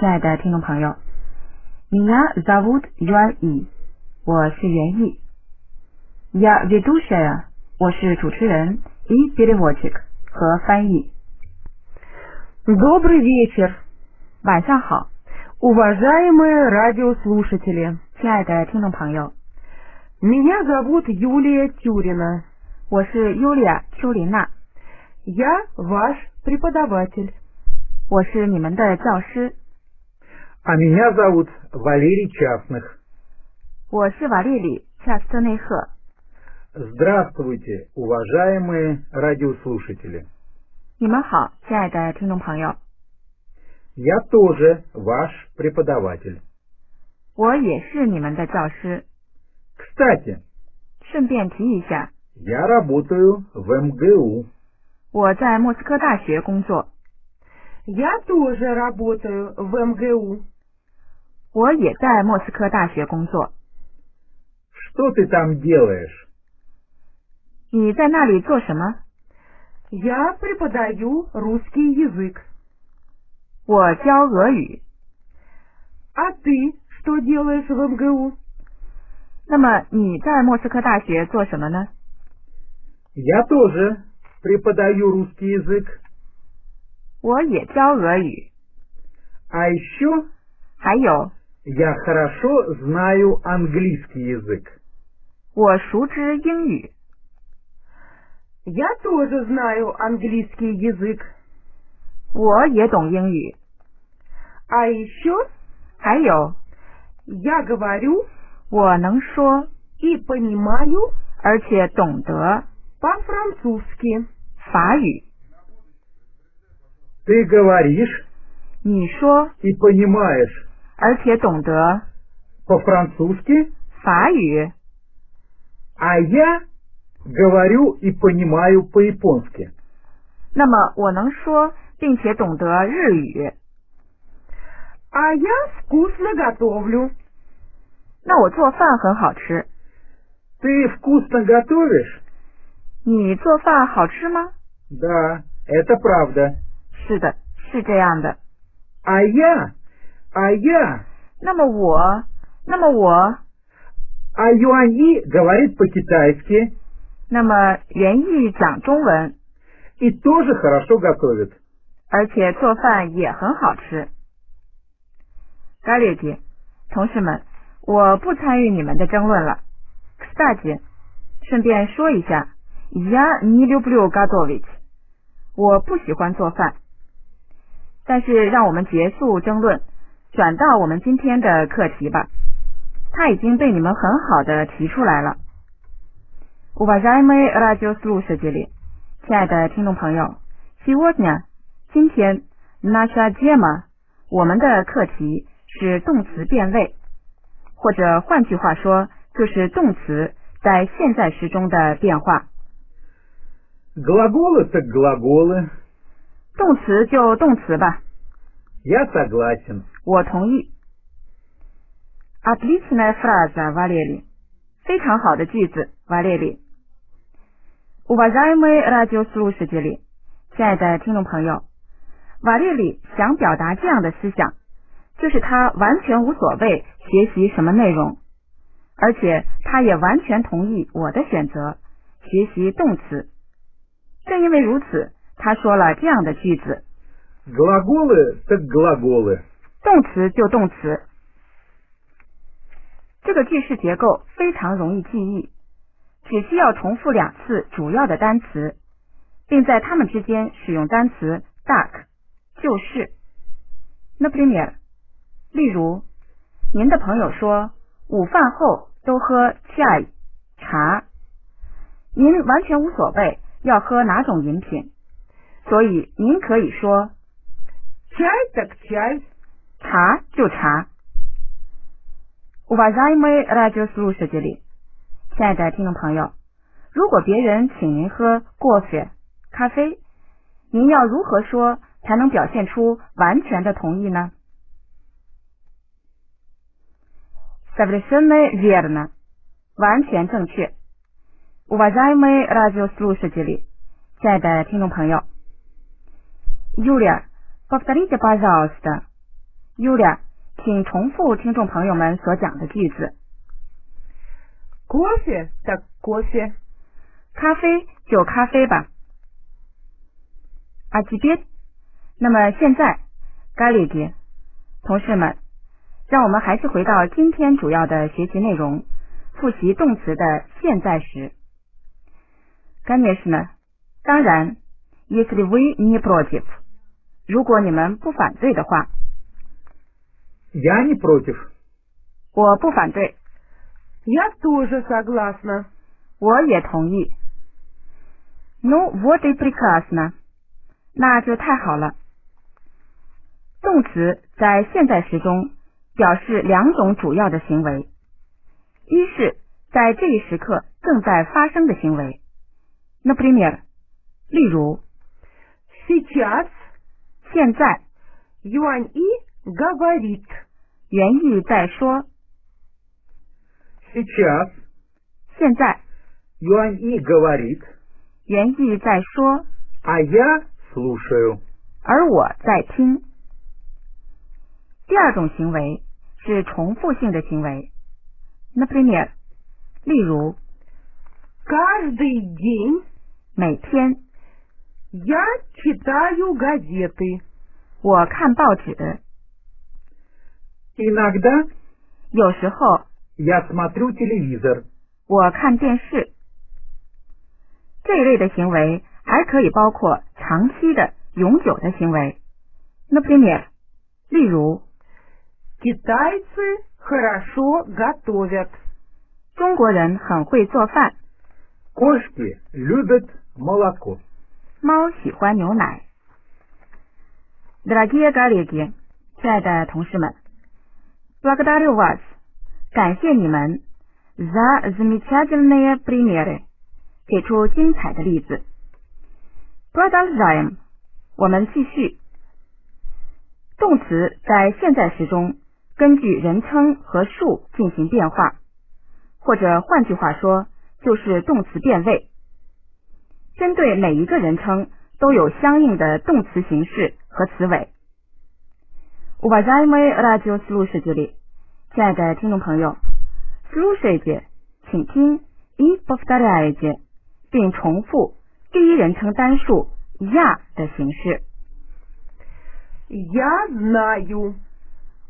亲爱的听众朋友。Меня зовут Юан И，我是袁毅。Я ведущая，我是主持人，и переводчик 和翻译。Добрый вечер，晚上好， уважаемые радиослушатели！亲爱的听众朋友， Меня зовут Юлия Тюрина，我是尤利亚·丘琳娜， я ваш преподаватель。我是你们的教师， А меня зовут Валерий Частных. 我是瓦列里·恰斯特内赫。 Здравствуйте, уважаемые радиослушатели. 你们好，亲爱的听众朋友， Я тоже ваш преподаватель. 我也是你们的教师。 Кстати, 顺便提一下， я работаю в МГУ. 我在莫斯科大学工作， Я тоже работаю в МГУ。 我也在莫斯科大学工作。 Что ты там делаешь? 你在那里做什么？ Я преподаю русский язык。我教俄语。 А ты что делаешь в МГУ？那么你在莫斯科大学做什么呢？ Я тоже преподаю русский язык. 我也教俄语。 А еще 还有， я хорошо знаю английский язык. 我熟知英语。 Я тоже знаю английский язык。我也懂英语。 А еще 还有， я говорю 我能说， и понимаю 而且懂得 по-французски。法语。 Ты говоришь 你说， и понимаешь 而且懂得 по-французски, 法语。 а я говорю и понимаю по-японски. 那么我能说，并且懂得日语。 А я вкусно готовлю。那我做饭很好吃。 Ты вкусно готовишь? 你做饭好吃吗？ Да, это правда. 是的，是这样的。 А я, а я, 那么我，那么我， а Юани говорит по-китайски 那么袁毅讲中文， и тоже хорошо готовит. 而且做饭也很好吃。咖喱姐，同事们，我不参与你们的争论了。大姐，顺便说一下，Я не люблю готовить，我不喜欢做饭。但是让我们结束争论， 转到我们今天的课题吧。它已经被你们很好的提出来了。Уважаемые радиослушатели，亲爱的听众朋友，сегодня 今天 наша тема 我们的课题是动词变位，或者换句话说，就是动词在现在时中的变化。 Глаголы так глаголы. 动词就动词吧， Я согласен. 我同意。Отличная фраза, Валерий，非常好的句子，瓦列里。Уважаемые радиослушатели，亲爱的听众朋友，瓦列里想表达这样的思想，就是他完全无所谓学习什么内容，而且他也完全同意我的选择，学习动词。正因为如此，他说了这样的句子： Глаголы так глаголы. 动词就动词。这个句式结构非常容易记忆，只需要重复两次主要的单词，并在它们之间使用单词 duck 就是。那 p r i m e r 例如，您的朋友说午饭后都喝 chai 茶，您完全无所谓要喝哪种饮品，所以您可以说 chai dark chai。查就查。Уважаемые радиослушатели，亲爱的听众朋友，如果别人请您喝 кофе 咖啡，您要如何说才能表现出完全的同意呢？Совершенно верно，完全正确。Уважаемые радиослушатели，亲爱的听众朋友，Юлия。Повторите, пожалуйста, Юля，请重复听众朋友们所讲的句子。Кофе так кофе，咖啡就咖啡吧。А теперь，那么现在，коллеги，同事们，让我们还是回到今天主要的学习内容，复习动词的现在时。Конечно，当然，если вы не против。如果你们不反对的话， Я не против. 我不反对， Я тоже согласна. 我也同意。Ну вот и прекрасно，那就太好了。动词在现在时中表示两种主要的行为，一是在这一时刻正在发生的行为，например，例如 Сейчас 现在 Юань И говорит. 原意在说， Сейчас 现在 Юань И говорит, 原意在说， а я слушаю. 而我在听。第二种行为是重复性的行为，например，例如 Каждый день 每天 я читаю газеты. 我看报纸， Иногда 有时候 я смотрю телевизор. 我看电视。这一类的行为还可以包括长期的、永久的行为，например，例如 Китайцы хорошо готовят. 中国人很会做饭， Кошки любят молоко. 猫喜欢牛奶。Дорогие коллеги，亲爱的同事们 ，благодарю вас，感谢你们，за замечательные примеры，给出精彩的例子。Продолжаем，我们继续。动词在现在时中根据人称和数进行变化，或者换句话说，就是动词变位。针对每一个人称都有相应的动词形式和词尾。 Уважаемые радиослушатели，亲爱的听众朋友，слушайте，请听，и повторяйте，并重复第一人称单数 я 的形式。 Я знаю.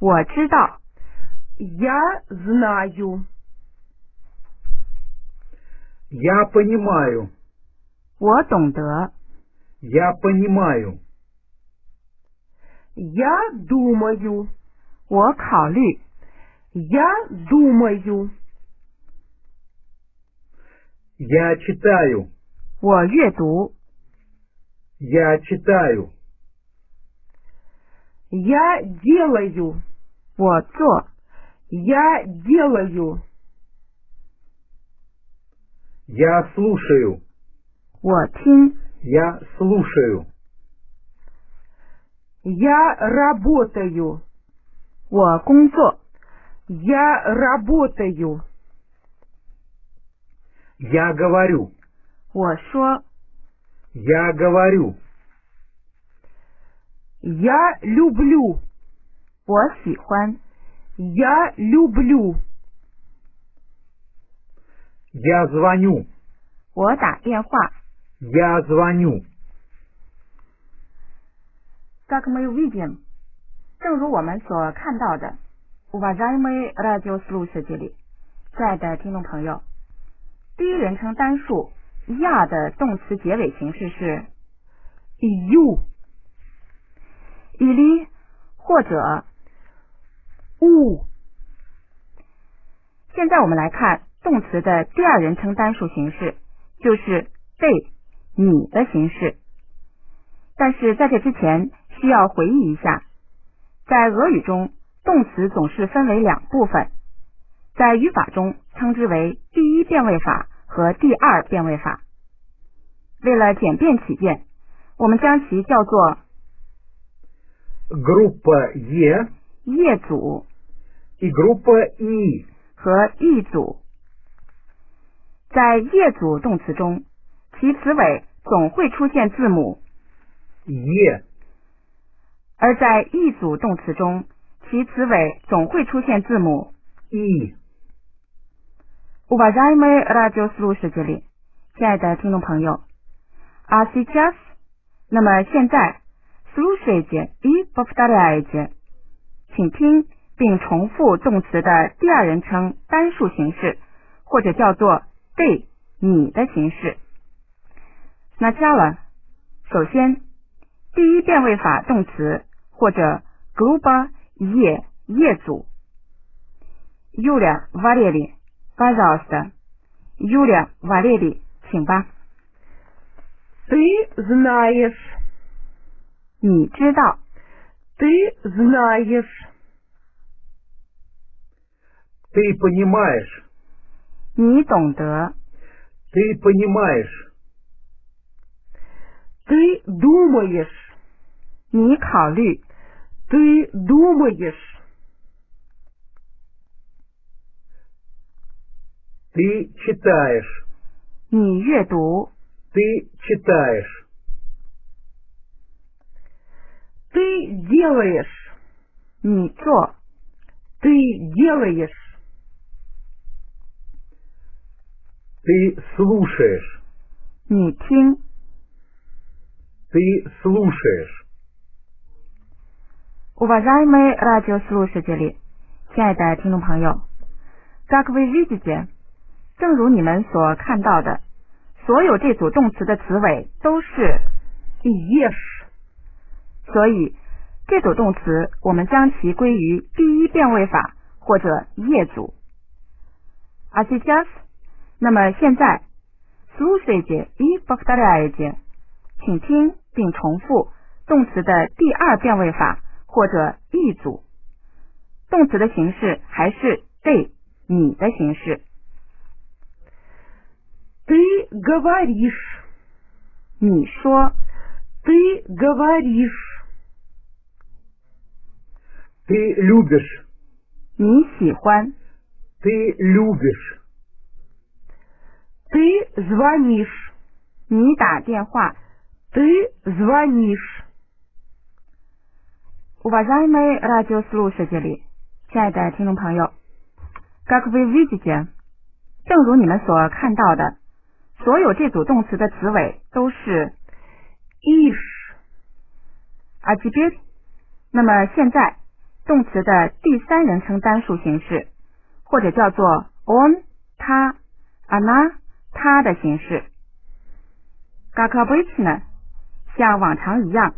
我知道， Я знаю. Я понимаю. 我懂得， Я понимаю. Я думаю. 我考虑， Я думаю. Я читаю. 我阅读， Я читаю. Я делаю. 我做， Я делаю. Я слушаю. 我听， Я слушаю. Я работаю. 我工作， Я работаю. Я говорю. 我说， Я говорю. Я люблю. 我喜欢， Я люблю. Я звоню. 我打电话。 Я звоню. Как мы видим，正如我们所看到的，уважаемые радиослушатели，亲爱的听众朋友，第一人称单数 я 的动词结尾形式是 Ю. или 或者 У. 现在我们来看动词的第二人称单数形式，就是被你的形式。但是在这之前， 需要回忆一下， 在俄语中，动词总是分为两部分，在语法中称之为第一变位法和第二变位法。为了简便起见，我们将其叫做 группа Е 业组 и группа И. 和一组。在业组动词中，其词尾总会出现字母， Е. 而在一组动词中，其词尾总会出现字母。 И. Уважаемые радиослушатели，亲爱的听众朋友，а сейчас，那么现在，слушайте и повторяйте，请听并重复动词的第二人称单数形式，或者叫做 ты 你的形式。Сначала，首先， 第一变位法动词或者 группа Е 业组。Юля Валерий。Пожалуйста, Юля, Валерий，请吧。 Ты знаешь. 你知道， Ты знаешь. Ты понимаешь. 你懂得， Ты понимаешь. Ты думаешь. 你考虑， Ты думаешь. Ты читаешь. 你阅读， Ты читаешь. Ты делаешь. 你做， Ты делаешь. Ты слушаешь. 你听。 Ты слушаешь. Уважаемые радиослушатели，亲爱的听众朋友，как вы видите，正如你们所看到的，所有这组动词的词尾都是 Ешь. 所以这组动词我们将其归于第一变位法或者业组。А сейчас，那么现在，слушайте и повторяйте，请听并重复动词的第二变位法 或者一组。动词的形式还是 ты 你的形式。 Ты говоришь. 你说， Ты говоришь. Ты любишь. 你喜欢， Ты любишь. Ты звонишь. 你打电话。 Ты звонишь. Уважаемые радиослушатели，亲爱的听众朋友，как вы видите，正如你们所看到的，所有这组动词的词尾都是 Ишь. а теперь，那么现在动词的第三人称单数形式，或者叫做 on 他、она 他的形式。как обычно，像往常一样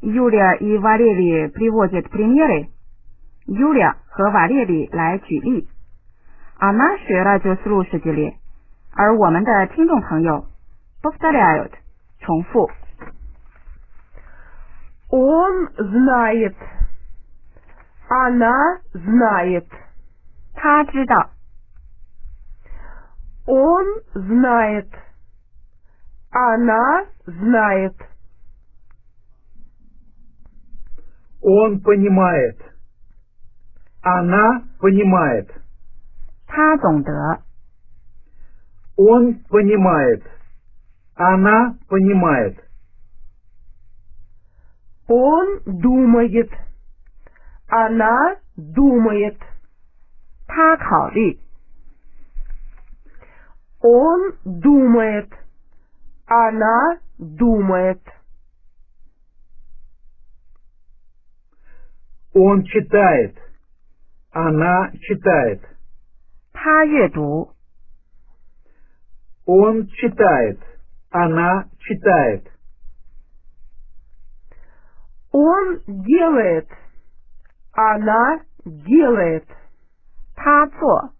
，Юлия и Валерий приводят примеры。Юлия 和瓦列里来举例，а наши радиослушатели，而我们的听众朋友 повторяют 重复。 Он знает. Она знает. 他知道， Он знает. Она знает. Он понимает. Она понимает. 他懂得， Он понимает. Она понимает. Он думает. Она думает. 他考虑， Он думает. Она думает. Он читает. Она читает. 他阅读， Он читает. Она читает. Он делает. Она делает. 他做，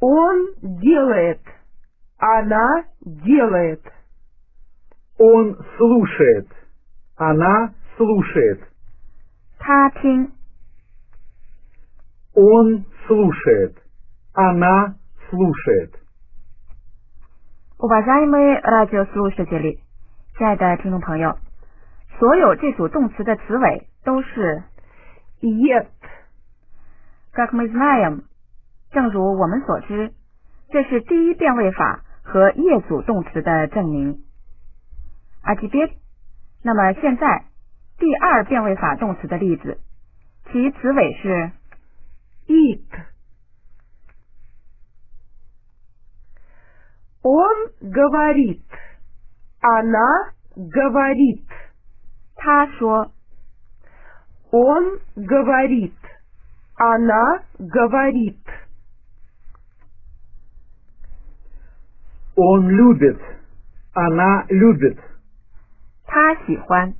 Он делает. Она делает. Он слушает. Она слушает. 他听。 Он слушает. Она слушает. Уважаемые радиослушатели，亲爱的听众朋友，所有这组动词的词尾都是 Ет. как мы знаем，正如我们所知，这是第一变位法和业组动词的证明。А теперь，那么现在 第二变位法动词的例子，其词尾是 Ит. Он говорит. Она говорит. 他说， Он говорит. Она говорит. Он любит. Она любит. 他喜欢，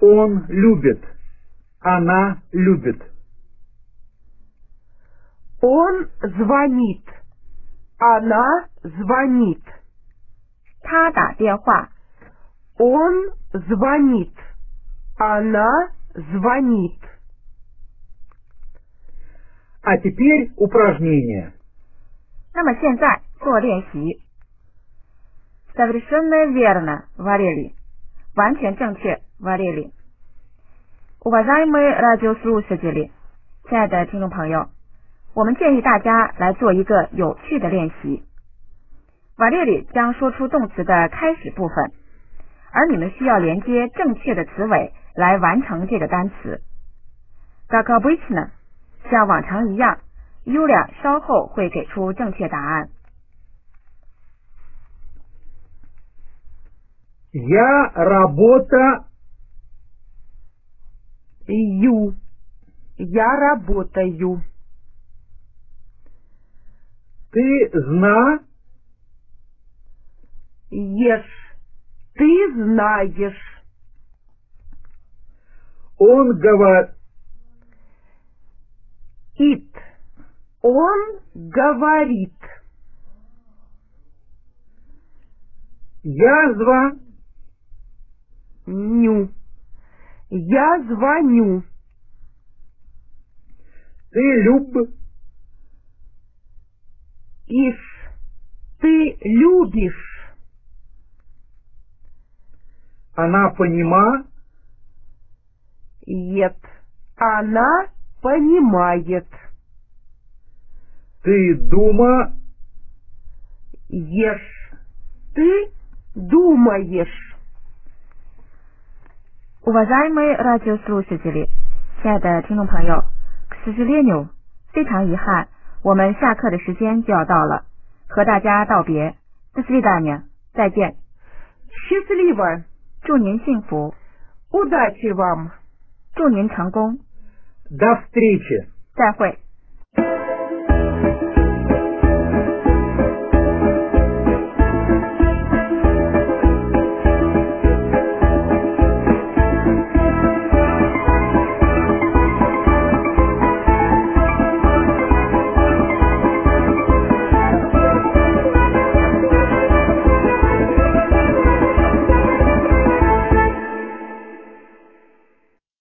Он любит. Она любит. Он звонит. Она звонит. 他打电话， Он звонит. Она звонит. А теперь упражнение. 那么现在做练习。Совершенно верно, Валерий。完全正确 ，Валерий。Уважаемые радиослушатели，亲爱的听众朋友，我们建议大家来做一个有趣的练习。Валерий 将说出动词的开始部分，而你们需要连接正确的词尾来完成这个单词。Как обычно，像往常一样，Yulia 稍后会给出正确答案。 Я работа Ю. Я работаю. ты зна Ешь. Ты знаешь. он говорит Ит. Он говорит. я зва Ню. Я звоню. ты люб Ишь. Ты любишь. она понима Ет. Она понимает. ты дума Ешь. Ты думаешь. Уважаемые радиослушатели，亲爱的听众朋友к сожалению，非常遗憾，我们下课的时间就要到了，和大家道别，до свидания，再见， Счастливо. 祝您幸福， Удачи вам. 祝您成功， до встречи 再会。